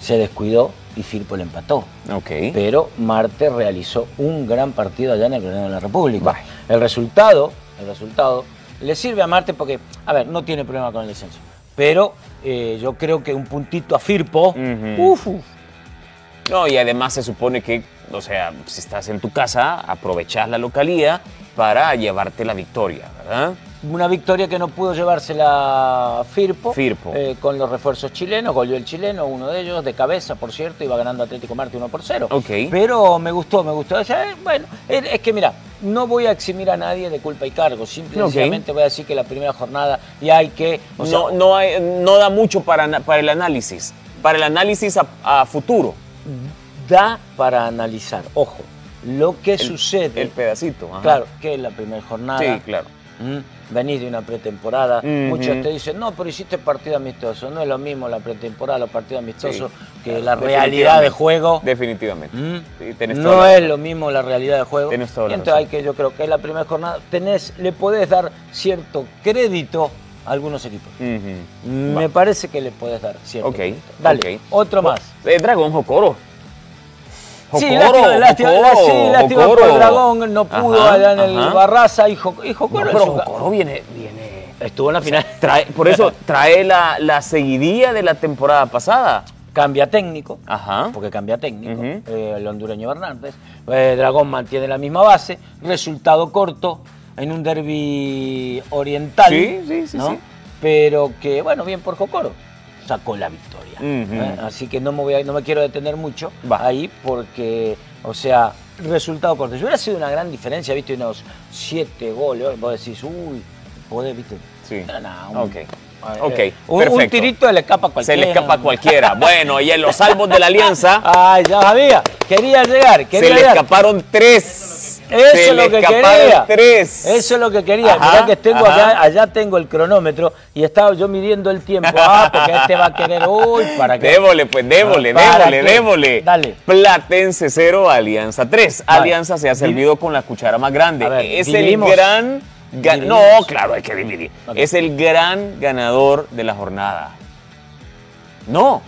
Speaker 2: Se descuidó y Firpo le empató.
Speaker 1: Ok.
Speaker 2: Pero Marte realizó un gran partido allá en el Granado de la República. El resultado, el resultado le sirve a Marte porque, a ver, no tiene problema con el descenso. Pero eh, yo creo que un puntito a Firpo, uf,
Speaker 1: No, y además se supone que, o sea, si estás en tu casa, aprovechas la localía para llevarte la victoria, ¿verdad?
Speaker 2: Una victoria que no pudo llevársela Firpo,
Speaker 1: Firpo.
Speaker 2: eh, con los refuerzos chilenos, goleó el chileno, uno de ellos, de cabeza, por cierto, iba ganando Atlético Marte 1 por 0.
Speaker 1: Ok.
Speaker 2: Pero me gustó, me gustó. O sea, eh, bueno, es, que mira, no voy a eximir a nadie de culpa y cargo, simplemente voy a decir que la primera jornada y hay que... o sea,
Speaker 1: no, no, hay- no da mucho para, para el análisis, para el análisis a, a futuro.
Speaker 2: da para analizar, ojo, lo que sucede...
Speaker 1: El pedacito. ajá.
Speaker 2: Claro, que es la primera jornada.
Speaker 1: Sí, claro.
Speaker 2: Mm, Venís de una pretemporada, muchos te dicen, no, pero hiciste partido amistoso. No es lo mismo la pretemporada, los partidos amistosos,
Speaker 1: Sí.
Speaker 2: que la realidad de juego.
Speaker 1: Definitivamente.
Speaker 2: Mm.
Speaker 1: Sí, tenés
Speaker 2: no es lo mismo la realidad de juego.
Speaker 1: Tenés toda
Speaker 2: y
Speaker 1: la
Speaker 2: entonces
Speaker 1: razón.
Speaker 2: hay que, yo creo que es la primera jornada, tenés, le podés dar cierto crédito a algunos equipos. Me parece que le podés dar cierto
Speaker 1: Ok,
Speaker 2: crédito. Dale, otro más.
Speaker 1: Eh, Dragón Jocoro.
Speaker 2: Sí,
Speaker 1: Jocoro,
Speaker 2: lástima, lástima,
Speaker 1: Jocoro,
Speaker 2: lástima
Speaker 1: Jocoro.
Speaker 2: por Dragón, no pudo
Speaker 1: Ajá,
Speaker 2: allá en el
Speaker 1: ajá.
Speaker 2: Barraza y, Jo- y
Speaker 1: No,
Speaker 2: Jocoro
Speaker 1: pero Jocoro viene, viene.
Speaker 2: estuvo en la final.
Speaker 1: Trae, por eso trae la, la seguidilla de la temporada pasada.
Speaker 2: Cambia técnico.
Speaker 1: Ajá.
Speaker 2: porque cambia técnico, eh, el hondureño Hernández. Eh, Dragón mantiene la misma base, resultado corto en un derby oriental.
Speaker 1: Sí, sí, sí,
Speaker 2: ¿no?
Speaker 1: sí.
Speaker 2: Pero que, bueno, bien por Jocoro, sacó la victoria. ¿eh? Así que no me, voy a- no me quiero detener mucho
Speaker 1: Va.
Speaker 2: ahí porque, o sea, resultado corto. Si hubiera sido una gran diferencia, viste, unos siete goles, vos decís, uy, podés, viste.
Speaker 1: Sí.
Speaker 2: Pero nada, un-
Speaker 1: Ok.
Speaker 2: eh,
Speaker 1: Ok,
Speaker 2: un, un
Speaker 1: perfecto.
Speaker 2: tirito le escapa a
Speaker 1: Se
Speaker 2: cualquiera.
Speaker 1: le escapa a cualquiera. Bueno, y en los salvos de la alianza
Speaker 2: Ay, ya sabía. Quería llegar, quería
Speaker 1: se le
Speaker 2: llegar.
Speaker 1: escaparon tres.
Speaker 2: Eso
Speaker 1: se
Speaker 2: es lo que quería.
Speaker 1: tres.
Speaker 2: Eso es lo que quería.
Speaker 1: Ajá,
Speaker 2: Mirá que tengo
Speaker 1: ajá.
Speaker 2: acá, allá tengo el cronómetro y estaba yo midiendo el tiempo. Ah, porque este va a querer, uy, para que.
Speaker 1: Débole, pues, débole,
Speaker 2: ¿Para
Speaker 1: débole.
Speaker 2: Dale.
Speaker 1: Platense 0, Alianza 3.
Speaker 2: Vale.
Speaker 1: Alianza se ha servido con la cuchara más grande.
Speaker 2: Ver,
Speaker 1: es el gran. ga- No, claro, hay que dividir. Es el gran ganador de la jornada. No.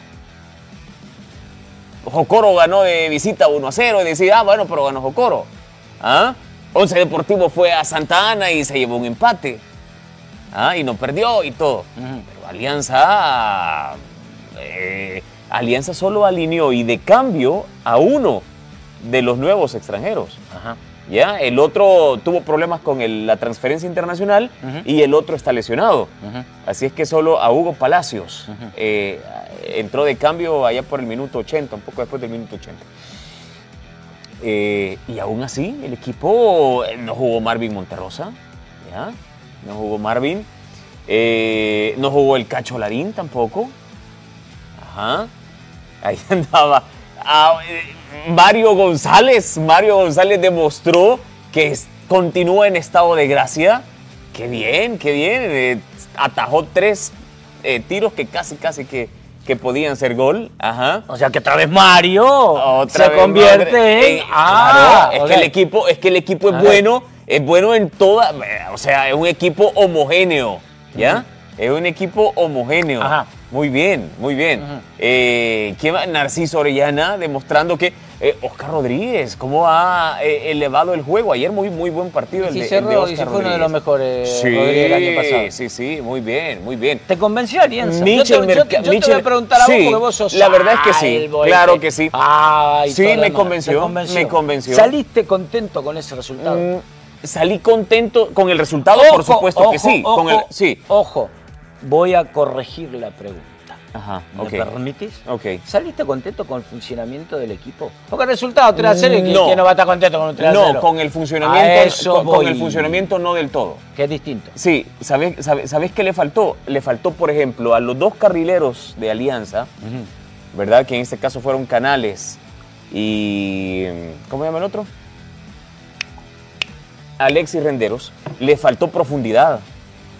Speaker 1: Jocoro ganó de visita 1 a 0 y decía, ah, bueno, pero ganó Jocoro. ¿Ah? Once Deportivo fue a Santa Ana y se llevó un empate. ¿Ah? Y no perdió y todo. Pero Alianza eh, Alianza solo alineó y de cambio a uno de los nuevos extranjeros.
Speaker 2: Ajá.
Speaker 1: ¿ya? El otro tuvo problemas con el- la transferencia internacional y el otro está lesionado. Así es que solo a Hugo Palacios eh, entró de cambio allá por el minuto 80, un poco después del minuto 80. Eh, y aún así, el equipo eh, no jugó Marvin Monterrosa, ¿ya? No jugó Marvin. Eh, no jugó el Cacho Larín tampoco. Ajá. Ahí andaba. Ah, Mario González. Mario González demostró que es- continúa en estado de gracia. Qué bien, qué bien. Atajó tres tiros que casi, casi que, que podían ser gol. Ajá.
Speaker 2: O sea que otra vez Mario
Speaker 1: Otra
Speaker 2: se
Speaker 1: vez,
Speaker 2: convierte
Speaker 1: madre.
Speaker 2: en.
Speaker 1: Eh,
Speaker 2: ah,
Speaker 1: claro, es que el equipo, es que el equipo es bueno, es bueno en toda, o sea, es un equipo homogéneo, ¿ya? Es un equipo homogéneo.
Speaker 2: Ajá.
Speaker 1: Muy bien, muy bien. Eh, ¿quién va? Narciso Orellana demostrando que eh, Oscar Rodríguez, cómo ha eh, elevado el juego. Ayer muy, muy buen partido el
Speaker 2: Sí,
Speaker 1: de,
Speaker 2: cerró,
Speaker 1: el de
Speaker 2: y sí fue uno de los mejores,
Speaker 1: Sí,
Speaker 2: Rodríguez, el año pasado.
Speaker 1: sí, sí, muy bien, muy bien.
Speaker 2: ¿Te convenció Alianza?
Speaker 1: Michel
Speaker 2: yo te, yo yo te voy a preguntar a vos porque vos sos
Speaker 1: la verdad es que sí,
Speaker 2: albo,
Speaker 1: claro
Speaker 2: este,
Speaker 1: que sí.
Speaker 2: ay,
Speaker 1: Sí, me convenció, me convenció.
Speaker 2: ¿Saliste contento con ese resultado?
Speaker 1: Mm, salí contento con el resultado, por supuesto que
Speaker 2: ojo,
Speaker 1: sí. con el,
Speaker 2: ojo,
Speaker 1: sí.
Speaker 2: Ojo, voy a corregir la pregunta.
Speaker 1: Ajá,
Speaker 2: ¿Me
Speaker 1: ok.
Speaker 2: permitís? ¿Saliste contento con el funcionamiento del equipo? Porque el resultado 3 a 0 y
Speaker 1: No.
Speaker 2: ¿quién no va a estar contento con un 3 a 0?
Speaker 1: No, con el funcionamiento,
Speaker 2: eso
Speaker 1: con, el funcionamiento no del todo.
Speaker 2: Que es distinto.
Speaker 1: Sí, ¿sabes, sabes, sabes qué le faltó? Le faltó, por ejemplo, a los dos carrileros de Alianza, ¿verdad? Que en este caso fueron Canales y... ¿Cómo se llama el otro? Alexis Renderos. Le faltó profundidad.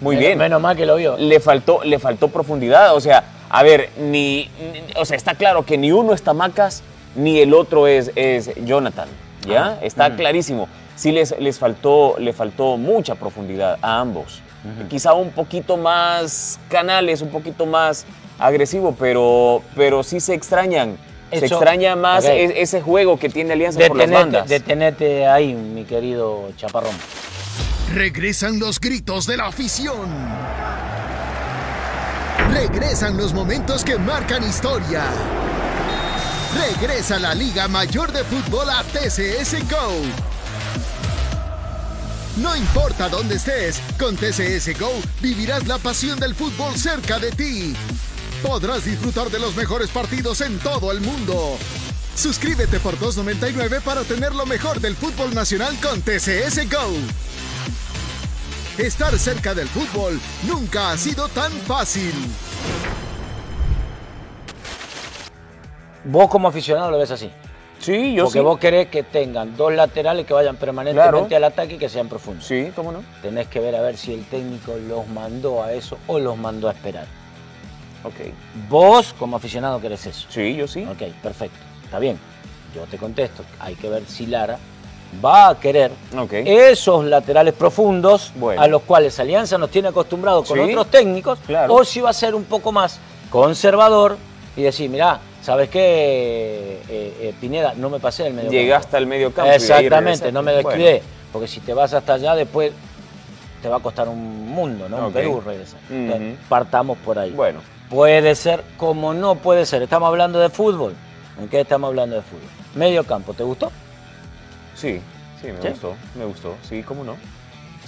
Speaker 1: Muy
Speaker 2: Menos-
Speaker 1: bien.
Speaker 2: Menos mal que lo vio.
Speaker 1: le faltó, le faltó profundidad. O sea, a ver, ni, ni- o sea, está claro que ni uno es Tamacas, ni el otro es, es Jonathan. ¿Ya? Está clarísimo. Sí les, les faltó, le faltó mucha profundidad a ambos. Quizá un poquito más canales, un poquito más agresivo, pero, pero sí se extrañan. se extraña más e- ese juego que tiene Alianza por las
Speaker 2: Detenete,
Speaker 1: bandas.
Speaker 2: detenete ahí, mi querido Chaparrón.
Speaker 3: Regresan los gritos de la afición. Regresan los momentos que marcan historia. Regresa la Liga Mayor de Fútbol a TCS Go. No importa dónde estés, con TCS Go vivirás la pasión del fútbol cerca de ti. Podrás disfrutar de los mejores partidos en todo el mundo. Suscríbete por $2.99 para tener lo mejor del fútbol nacional con TCS Go. Estar cerca del fútbol nunca ha sido tan fácil.
Speaker 2: Vos como aficionado lo ves así.
Speaker 1: sí, yo
Speaker 2: porque
Speaker 1: sí.
Speaker 2: vos querés que tengan dos laterales que vayan permanentemente
Speaker 1: Claro.
Speaker 2: al ataque y que sean profundos.
Speaker 1: Sí, ¿cómo no?
Speaker 2: Tenés que ver a ver si el técnico los mandó a eso o los mandó a esperar.
Speaker 1: Ok.
Speaker 2: Vos como aficionado querés eso.
Speaker 1: Sí, yo sí.
Speaker 2: Ok, perfecto. Está bien. Yo te contesto. Hay que ver si Lara va a querer esos laterales profundos
Speaker 1: Bueno.
Speaker 2: a los cuales Alianza nos tiene acostumbrados con
Speaker 1: Sí,
Speaker 2: otros técnicos,
Speaker 1: claro.
Speaker 2: o si va a ser un poco más conservador y decir, mirá, ¿sabes qué, eh, eh, Pineda? No me pasé del medio
Speaker 1: Llegaste al medio campo.
Speaker 2: Exactamente, no me
Speaker 1: Bueno.
Speaker 2: descuidé. Porque si te vas hasta allá, después te va a costar un mundo, ¿no?
Speaker 1: Ok.
Speaker 2: Un Perú regresar. Entonces, Partamos por ahí.
Speaker 1: Bueno.
Speaker 2: Puede ser como no puede ser. Estamos hablando de fútbol. ¿En qué estamos hablando de fútbol? Medio campo, ¿te gustó?
Speaker 1: Sí, sí, me
Speaker 2: ¿Sí?
Speaker 1: gustó, me gustó, sí, cómo no.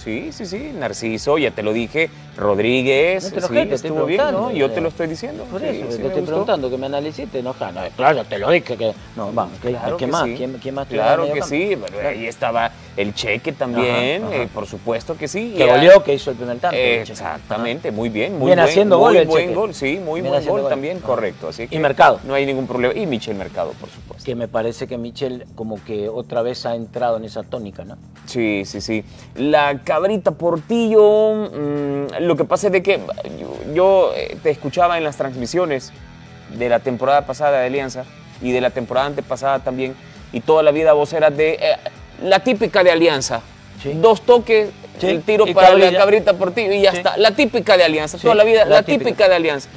Speaker 1: Sí, sí, sí, Narciso, ya te lo dije, Rodríguez,
Speaker 2: No te
Speaker 1: sí,
Speaker 2: enojes, te estoy
Speaker 1: estuvo bien, ¿no? Yo te lo estoy diciendo.
Speaker 2: Por
Speaker 1: sí,
Speaker 2: eso,
Speaker 1: sí
Speaker 2: te
Speaker 1: me
Speaker 2: estoy
Speaker 1: gustó.
Speaker 2: preguntando que me analices, te enojas. No, claro, te lo dije. Que, no, vamos, ¿qué,
Speaker 1: Claro
Speaker 2: ¿qué
Speaker 1: que
Speaker 2: más?
Speaker 1: sí.
Speaker 2: ¿Quién, quién más
Speaker 1: Claro que sí, pero ahí estaba el cheque también,
Speaker 2: Ajá, ajá.
Speaker 1: eh, por supuesto que sí.
Speaker 2: Que
Speaker 1: y
Speaker 2: goleó, que hizo el primer tanto.
Speaker 1: Eh, exactamente, muy bien, muy
Speaker 2: Viene
Speaker 1: buen,
Speaker 2: haciendo
Speaker 1: muy
Speaker 2: gol
Speaker 1: buen
Speaker 2: Cheque.
Speaker 1: gol, sí, muy buen gol
Speaker 2: gol.
Speaker 1: también,
Speaker 2: Ajá.
Speaker 1: correcto. Así que
Speaker 2: Mercado.
Speaker 1: No hay ningún problema. Y Michel Mercado, por supuesto.
Speaker 2: Que me parece que Michel como que otra vez ha entrado en esa tónica, ¿no?
Speaker 1: Sí, sí, sí. La cabrita Portillo, mm, lo que pasa es de que yo, yo, eh, te escuchaba en las transmisiones de la temporada pasada de Alianza y de la temporada antepasada también, y toda la vida vos eras de eh, la típica de Alianza.
Speaker 2: Sí.
Speaker 1: Dos toques,
Speaker 2: Sí,
Speaker 1: el tiro
Speaker 2: y
Speaker 1: para
Speaker 2: cabrilla.
Speaker 1: la cabrita Portillo y ya
Speaker 2: Sí.
Speaker 1: está. La típica de Alianza, toda la vida, la,
Speaker 2: la
Speaker 1: típica.
Speaker 2: típica.
Speaker 1: de Alianza.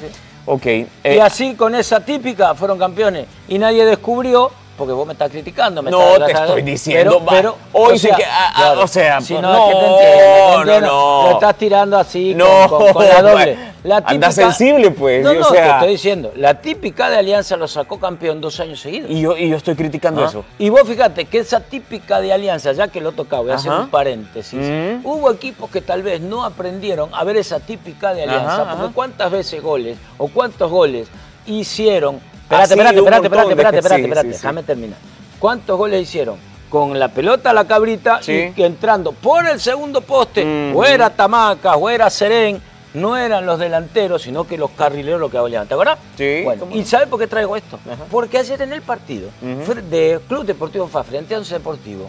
Speaker 1: Ok.
Speaker 2: y
Speaker 1: eh,
Speaker 2: así con esa típica fueron campeones. Y nadie descubrió porque vos me estás criticando. Me
Speaker 1: No,
Speaker 2: estás-
Speaker 1: te estoy diciendo, va,
Speaker 2: o
Speaker 1: hoy sí que, ah, ah, o sea,
Speaker 2: si
Speaker 1: no,
Speaker 2: no, es que te entiendo, te
Speaker 1: no,
Speaker 2: entiendo.
Speaker 1: no.
Speaker 2: Lo estás tirando así
Speaker 1: No,
Speaker 2: con, con- con la doble. La
Speaker 1: anda sensible, pues,
Speaker 2: No,
Speaker 1: o
Speaker 2: no, te
Speaker 1: sea-
Speaker 2: estoy diciendo. La típica de Alianza lo sacó campeón dos años seguidos.
Speaker 1: Y yo, y yo estoy criticando
Speaker 2: ¿Ah?
Speaker 1: eso.
Speaker 2: Y vos fíjate que esa típica de Alianza, ya que lo he tocado, voy a hacer un paréntesis.
Speaker 1: Mm.
Speaker 2: Hubo equipos que tal vez no aprendieron a ver esa típica de Alianza,
Speaker 1: Ajá,
Speaker 2: porque
Speaker 1: ajá.
Speaker 2: cuántas veces goles o cuántos goles hicieron. Espérate, espérate, espérate, espérate, espérate, espérate, espérate, déjame terminar. ¿Cuántos goles hicieron? Con la pelota a la cabrita
Speaker 1: Sí.
Speaker 2: y que entrando por el segundo poste,
Speaker 1: Mm.
Speaker 2: o era Tamaca, o era Serén, no eran los delanteros, sino que los carrileros lo que hablaban. ¿Te acuerdas?
Speaker 1: Sí,
Speaker 2: Bueno, ¿y sabes por qué traigo esto?
Speaker 1: Ajá.
Speaker 2: Porque ayer en el partido fre- de Club Deportivo FAS frente a Once Deportivo,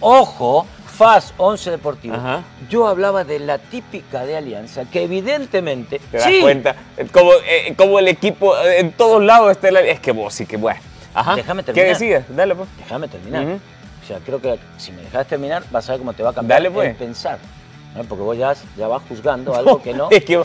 Speaker 2: ojo, FAS Once Deportivo,
Speaker 1: Ajá.
Speaker 2: yo hablaba de la típica de Alianza, que evidentemente...
Speaker 1: ¿Te das
Speaker 2: sí,
Speaker 1: cuenta? Como, eh, como el equipo, eh, en todos lados está el... Es que vos sí que bueno. Ajá.
Speaker 2: Déjame
Speaker 1: ¿Qué
Speaker 2: terminar.
Speaker 1: decías? Dale, pues.
Speaker 2: Déjame terminar. O sea, creo que si me dejas terminar, vas a ver cómo te va a cambiar
Speaker 1: Dale, pues.
Speaker 2: el pensar. ¿no? Porque vos ya, ya vas juzgando algo que no.
Speaker 1: Es que,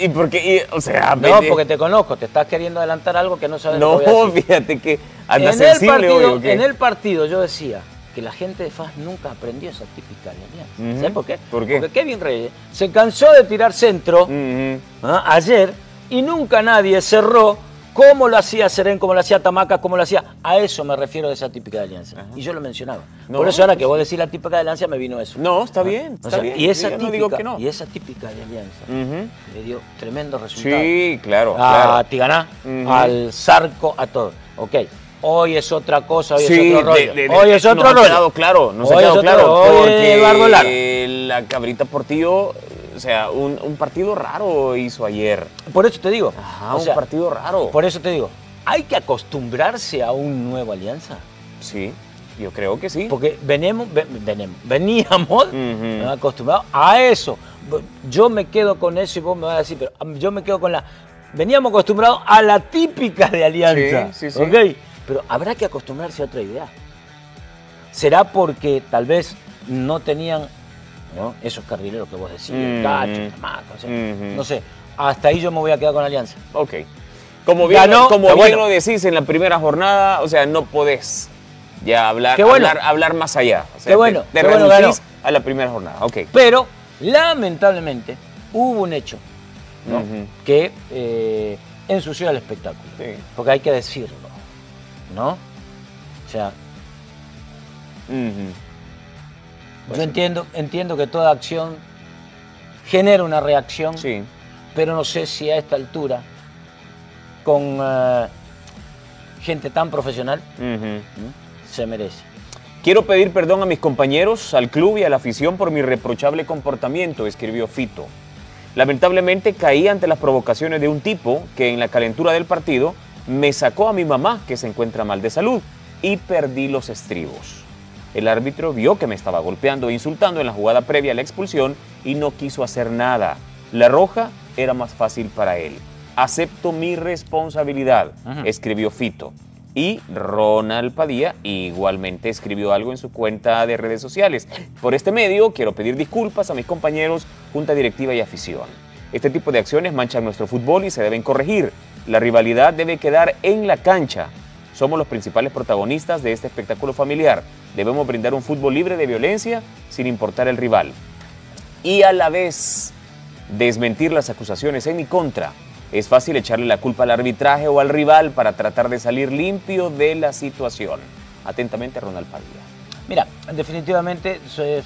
Speaker 1: y porque, y, o sea,
Speaker 2: No, porque te conozco, te estás queriendo adelantar algo que no sabes
Speaker 1: No, fíjate que anda
Speaker 2: en, el
Speaker 1: sensible
Speaker 2: partido,
Speaker 1: hoy, ¿o qué?
Speaker 2: en el partido yo decía que la gente de FAS nunca aprendió esa típica Alianza.
Speaker 1: Ujú.
Speaker 2: ¿Sabes por qué?
Speaker 1: ¿Por qué?
Speaker 2: Porque Kevin Reyes se cansó de tirar centro. ¿ah? ayer y nunca nadie cerró como lo hacía Serén, como lo hacía Tamaca, como lo hacía. A eso me refiero de esa típica de Alianza. Y yo lo mencionaba.
Speaker 1: No,
Speaker 2: Por eso ahora que vos decís la típica de Alianza me vino eso.
Speaker 1: No, está bien,
Speaker 2: O
Speaker 1: está
Speaker 2: sea,
Speaker 1: bien.
Speaker 2: Y esa,
Speaker 1: Yo
Speaker 2: típica,
Speaker 1: no digo que no.
Speaker 2: y esa típica de Alianza le dio tremendo resultado.
Speaker 1: Sí, claro,
Speaker 2: a
Speaker 1: claro.
Speaker 2: Tiganá, al Zarco, a todo. Ok, hoy es otra cosa, hoy
Speaker 1: Sí,
Speaker 2: es otro rollo.
Speaker 1: de- de-
Speaker 2: hoy es
Speaker 1: nos
Speaker 2: otro
Speaker 1: ha
Speaker 2: rollo.
Speaker 1: quedado claro, nos ha
Speaker 2: Hoy es
Speaker 1: quedado claro, porque la cabrita Portillo, o sea, un, un partido raro hizo ayer.
Speaker 2: Por eso te digo.
Speaker 1: Ajá,
Speaker 2: o
Speaker 1: un
Speaker 2: sea,
Speaker 1: partido raro.
Speaker 2: Por eso te digo, hay que acostumbrarse a un nuevo alianza.
Speaker 1: Sí, yo creo que sí.
Speaker 2: Porque venimos, ve- venimos, veníamos
Speaker 1: Ujú.
Speaker 2: acostumbrados a eso. Yo me quedo con eso y vos me vas a decir, pero um, yo me quedo con la. Veníamos acostumbrados a la típica de alianza.
Speaker 1: Sí, sí, sí.
Speaker 2: ¿ok? Pero habrá que acostumbrarse a otra idea. ¿Será porque tal vez no tenían ¿no? esos carrileros que vos
Speaker 1: Ujú.
Speaker 2: Cacho, Tamaca, o sea, no sé. Hasta ahí yo me voy a quedar con Alianza.
Speaker 1: Ok. Como bien,
Speaker 2: Ganó,
Speaker 1: como
Speaker 2: qué
Speaker 1: bien
Speaker 2: bueno.
Speaker 1: lo decís en la primera jornada, o sea, no podés ya hablar,
Speaker 2: bueno.
Speaker 1: hablar, hablar más allá. O sea,
Speaker 2: Qué bueno,
Speaker 1: Te, te
Speaker 2: qué bueno
Speaker 1: reducís
Speaker 2: ganó.
Speaker 1: a la primera jornada. Ok.
Speaker 2: Pero, lamentablemente, hubo un hecho ¿no?
Speaker 1: Ujú.
Speaker 2: que eh, ensució el espectáculo.
Speaker 1: Sí.
Speaker 2: Porque hay que decirlo, ¿no? O sea, yo entiendo, entiendo que toda acción genera una reacción,
Speaker 1: Sí.
Speaker 2: pero no sé si a esta altura, con eh, gente tan profesional, se merece.
Speaker 1: Quiero pedir perdón a mis compañeros, al club y a la afición por mi reprochable comportamiento, escribió Fito. Lamentablemente caí ante las provocaciones de un tipo que en la calentura del partido me sacó a mi mamá, que se encuentra mal de salud, y perdí los estribos. El árbitro vio que me estaba golpeando e insultando en la jugada previa a la expulsión y no quiso hacer nada. La roja era más fácil para él. Acepto mi responsabilidad, escribió Fito. Y Ronald Padilla igualmente escribió algo en su cuenta de redes sociales. Por este medio quiero pedir disculpas a mis compañeros, junta directiva y afición. Este tipo de acciones manchan nuestro fútbol y se deben corregir. La rivalidad debe quedar en la cancha. Somos los principales protagonistas de este espectáculo familiar. Debemos brindar un fútbol libre de violencia sin importar el rival. Y a la vez desmentir las acusaciones en mi contra. Es fácil echarle la culpa al arbitraje o al rival para tratar de salir limpio de la situación. Atentamente, Ronald Padilla.
Speaker 2: Mira, definitivamente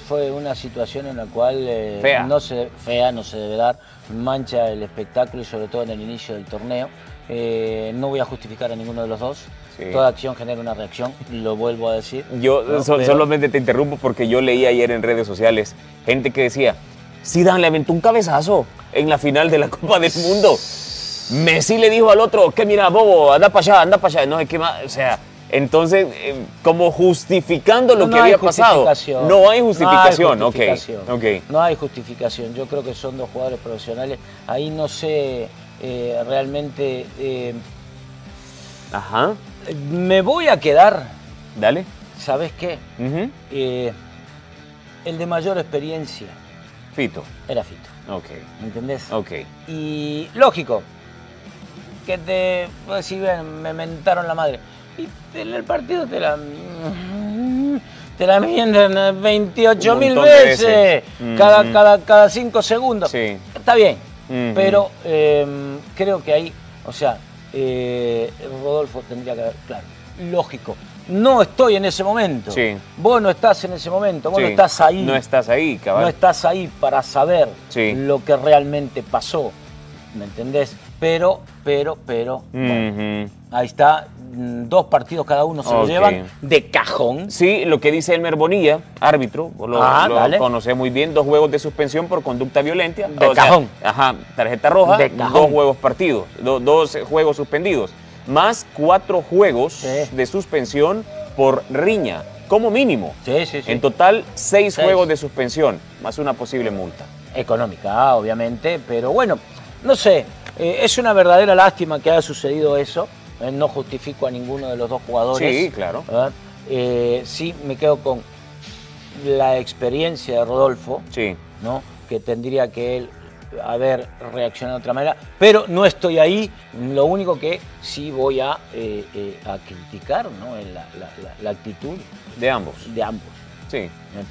Speaker 2: fue una situación en la cual eh,
Speaker 1: Fea.
Speaker 2: no se fea, no se debe dar, mancha el espectáculo y sobre todo en el inicio del torneo. Eh, no voy a justificar a ninguno de los dos.
Speaker 1: Sí.
Speaker 2: Toda acción genera una reacción, lo vuelvo a decir.
Speaker 1: Yo
Speaker 2: No,
Speaker 1: so-
Speaker 2: pero-
Speaker 1: solamente te interrumpo porque yo leí ayer en redes sociales gente que decía, Zidane le aventó un cabezazo en la final de la Copa del Mundo. Messi le dijo al otro, que mira, bobo, anda para allá, anda para allá. No sé qué más, o sea, entonces, eh, como justificando lo
Speaker 2: No,
Speaker 1: que
Speaker 2: no
Speaker 1: había pasado. No hay justificación,
Speaker 2: No hay
Speaker 1: ok,
Speaker 2: justificación.
Speaker 1: ok.
Speaker 2: No hay justificación. Yo creo que son dos jugadores profesionales. Ahí no sé eh, realmente. eh,
Speaker 1: Ajá,
Speaker 2: me voy a quedar,
Speaker 1: dale.
Speaker 2: ¿sabes qué? El de mayor experiencia
Speaker 1: Fito,
Speaker 2: era Fito.
Speaker 1: ok,
Speaker 2: ¿Me entendés?
Speaker 1: ok.
Speaker 2: Y lógico, que te. Pues, si ven, me mentaron la madre. Y en el partido te la. Te la mienten 28
Speaker 1: Un
Speaker 2: mil veces, cada,
Speaker 1: Ujú.
Speaker 2: cada, cada cinco segundos.
Speaker 1: Sí.
Speaker 2: Está bien,
Speaker 1: Ujú.
Speaker 2: pero eh, creo que ahí, o sea, eh, Rodolfo tendría que haber, claro, lógico. No estoy en ese momento.
Speaker 1: Sí.
Speaker 2: Vos no estás en ese momento, vos no estás ahí.
Speaker 1: No estás ahí, cabal.
Speaker 2: No estás ahí para saber lo que realmente pasó. ¿Me entendés? Pero, pero, pero, bueno,
Speaker 1: Ujú.
Speaker 2: ahí está, mm, dos partidos cada uno se lo llevan de cajón.
Speaker 1: Sí, lo que dice Elmer Bonilla, árbitro, lo,
Speaker 2: Ah,
Speaker 1: lo conoce muy bien, dos juegos de suspensión por conducta violenta.
Speaker 2: De cajón.
Speaker 1: ajá, tarjeta roja,
Speaker 2: De cajón.
Speaker 1: dos juegos partidos, do- dos juegos suspendidos, más cuatro juegos
Speaker 2: Sí.
Speaker 1: de suspensión por riña, como mínimo.
Speaker 2: Sí, sí, sí.
Speaker 1: En total, seis,
Speaker 2: Seis.
Speaker 1: juegos de suspensión, más una posible multa.
Speaker 2: Económica, obviamente, pero bueno, no sé, eh, es una verdadera lástima que haya sucedido eso. Eh, no justifico a ninguno de los dos jugadores.
Speaker 1: Sí, claro.
Speaker 2: Eh, sí, me quedo con la experiencia de Rodolfo.
Speaker 1: Sí.
Speaker 2: ¿no? que tendría que él haber reaccionado de otra manera, pero no estoy ahí, lo único que sí voy a, eh, a criticar ¿no? la, la- la- la actitud
Speaker 1: De ambos.
Speaker 2: de ambos.
Speaker 1: Sí.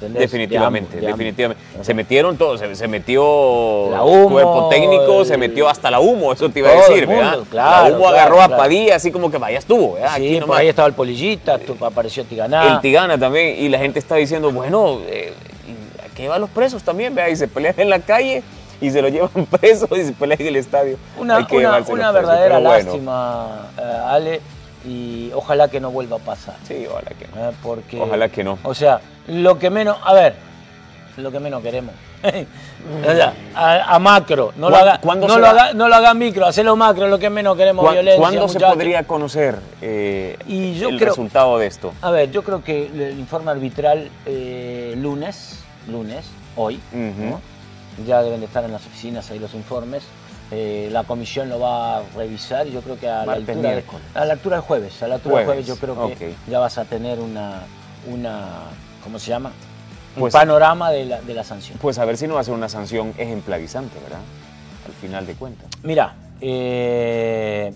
Speaker 1: Definitivamente,
Speaker 2: De ambos,
Speaker 1: definitivamente. Se metieron todos, se, se metió
Speaker 2: Humo,
Speaker 1: cuerpo técnico, se metió hasta la humo, eso te iba a decir,
Speaker 2: mundo,
Speaker 1: ¿verdad?
Speaker 2: claro,
Speaker 1: la humo
Speaker 2: claro,
Speaker 1: agarró a. Padilla, así como que vaya estuvo, ¿verdad?
Speaker 2: Sí,
Speaker 1: Aquí
Speaker 2: por
Speaker 1: nomás.
Speaker 2: ahí estaba el polillita, apareció Tiganá.
Speaker 1: El Tigana también, y la gente está diciendo, bueno, eh, ¿y ¿a qué van los presos también? ¿verdad? Y se pelean en la calle y se lo llevan preso y se pelean en el estadio.
Speaker 2: Una, una- una verdadera
Speaker 1: bueno.
Speaker 2: lástima, eh, Ale, y ojalá que no vuelva a pasar.
Speaker 1: Sí, ojalá que no.
Speaker 2: ¿eh? Porque,
Speaker 1: Ojalá que no.
Speaker 2: O sea, lo que menos, a ver, lo que menos queremos. o sea, a, a macro, no, lo
Speaker 1: ¿Cuán-
Speaker 2: haga, no, lo haga, no lo haga micro, hacelo macro, lo que menos queremos
Speaker 1: ¿Cuá-
Speaker 2: violencia.
Speaker 1: ¿Cuándo se podría conocer eh,
Speaker 2: Y yo
Speaker 1: el
Speaker 2: creo-
Speaker 1: resultado de esto?
Speaker 2: A ver, yo creo que el informe arbitral eh, lunes, lunes, hoy, ya deben de estar en las oficinas ahí los informes. Eh, la comisión lo va a revisar y yo creo que a la, altura,
Speaker 1: miércoles.
Speaker 2: a la altura del jueves, a la altura
Speaker 1: Jueves,
Speaker 2: del jueves yo creo que ya vas a tener una, una ¿cómo se llama? Un
Speaker 1: Pues-
Speaker 2: panorama de la, de la sanción.
Speaker 1: Pues a ver si no va a ser una sanción ejemplarizante, ¿verdad? Al final de cuentas.
Speaker 2: Mira, eh,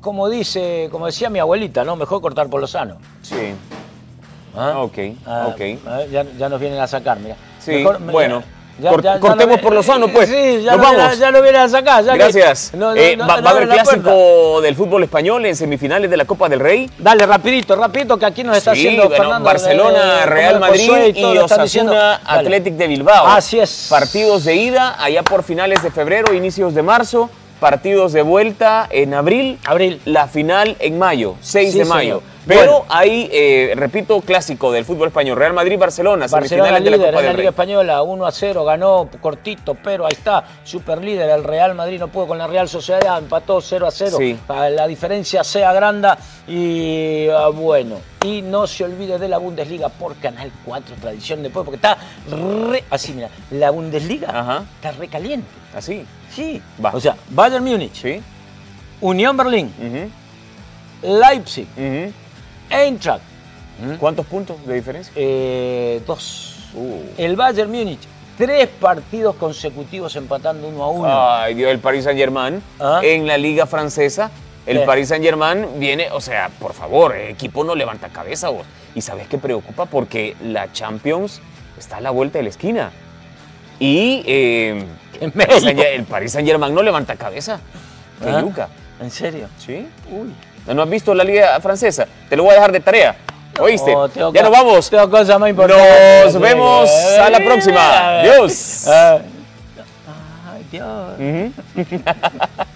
Speaker 2: como dice, como decía mi abuelita, ¿no? Mejor cortar por lo sano.
Speaker 1: Sí.
Speaker 2: ¿Ah?
Speaker 1: Ok,
Speaker 2: Ah,
Speaker 1: ok.
Speaker 2: ya, ya nos vienen a sacar, mira.
Speaker 1: Sí, bueno.
Speaker 2: Ya-
Speaker 1: Cort-
Speaker 2: ya- ya
Speaker 1: cortemos
Speaker 2: lo-
Speaker 1: por lo sano, pues.
Speaker 2: Sí, ya
Speaker 1: Nos
Speaker 2: lo vienen a-
Speaker 1: vamos.
Speaker 2: ya lo ya que-
Speaker 1: Gracias.
Speaker 2: no- no-
Speaker 1: Eh,
Speaker 2: no-
Speaker 1: va, a haber
Speaker 2: puerta.
Speaker 1: clásico del fútbol español en semifinales de la Copa del Rey.
Speaker 2: Dale, rapidito, rapidito, que aquí nos está
Speaker 1: Sí,
Speaker 2: haciendo
Speaker 1: bueno,
Speaker 2: Fernando.
Speaker 1: Barcelona, Real Madrid y,
Speaker 2: diciendo.
Speaker 1: Osasuna. Athletic de Bilbao.
Speaker 2: Así es.
Speaker 1: Partidos de ida allá por finales de febrero, inicios de marzo. Partidos de vuelta en abril.
Speaker 2: Abril.
Speaker 1: La final en mayo, 6
Speaker 2: Sí,
Speaker 1: de mayo.
Speaker 2: señor.
Speaker 1: Pero
Speaker 2: Bueno.
Speaker 1: hay, eh, repito, clásico del fútbol español. Real Madrid-Barcelona,
Speaker 2: Barcelona
Speaker 1: semifinales de la
Speaker 2: líder
Speaker 1: Copa
Speaker 2: en la
Speaker 1: Rey.
Speaker 2: Liga Española, 1 a 0, ganó cortito, pero ahí está, super líder. El Real Madrid no pudo con la Real Sociedad, empató 0 a 0.
Speaker 1: Sí.
Speaker 2: Para la diferencia sea grande y ah, bueno. Y no se olvide de la Bundesliga por Canal 4, Tradición Después, porque está re. Así, mira, la Bundesliga
Speaker 1: Ajá.
Speaker 2: está recaliente.
Speaker 1: Así.
Speaker 2: Sí.
Speaker 1: Va.
Speaker 2: O sea, Bayern Múnich,
Speaker 1: Sí.
Speaker 2: Unión Berlín,
Speaker 1: Ujú,
Speaker 2: Leipzig,
Speaker 1: ujú.
Speaker 2: Eintracht,
Speaker 1: ¿Cuántos puntos de diferencia?
Speaker 2: eh, dos.
Speaker 1: Uh.
Speaker 2: El Bayern Múnich, tres partidos consecutivos empatando uno a uno.
Speaker 1: Ay, Dios, el Paris Saint Germain
Speaker 2: Ah.
Speaker 1: en la Liga Francesa. El
Speaker 2: Sí.
Speaker 1: Paris Saint Germain viene, o sea, por favor, el equipo no levanta cabeza vos. Y sabes qué preocupa porque la Champions está a la vuelta de la esquina. Y eh, Paris. Saint- el Paris Saint Germain no levanta cabeza.
Speaker 2: Ah,
Speaker 1: yuca.
Speaker 2: ¿En serio?
Speaker 1: ¿Sí?
Speaker 2: Uy.
Speaker 1: ¿No has visto la Liga Francesa? Te lo voy a dejar de tarea. ¿Oíste?
Speaker 2: No,
Speaker 1: ya nos vamos.
Speaker 2: Tengo cosas más importantes.
Speaker 1: Nos vemos a la próxima. Adiós.
Speaker 2: Ay, Dios.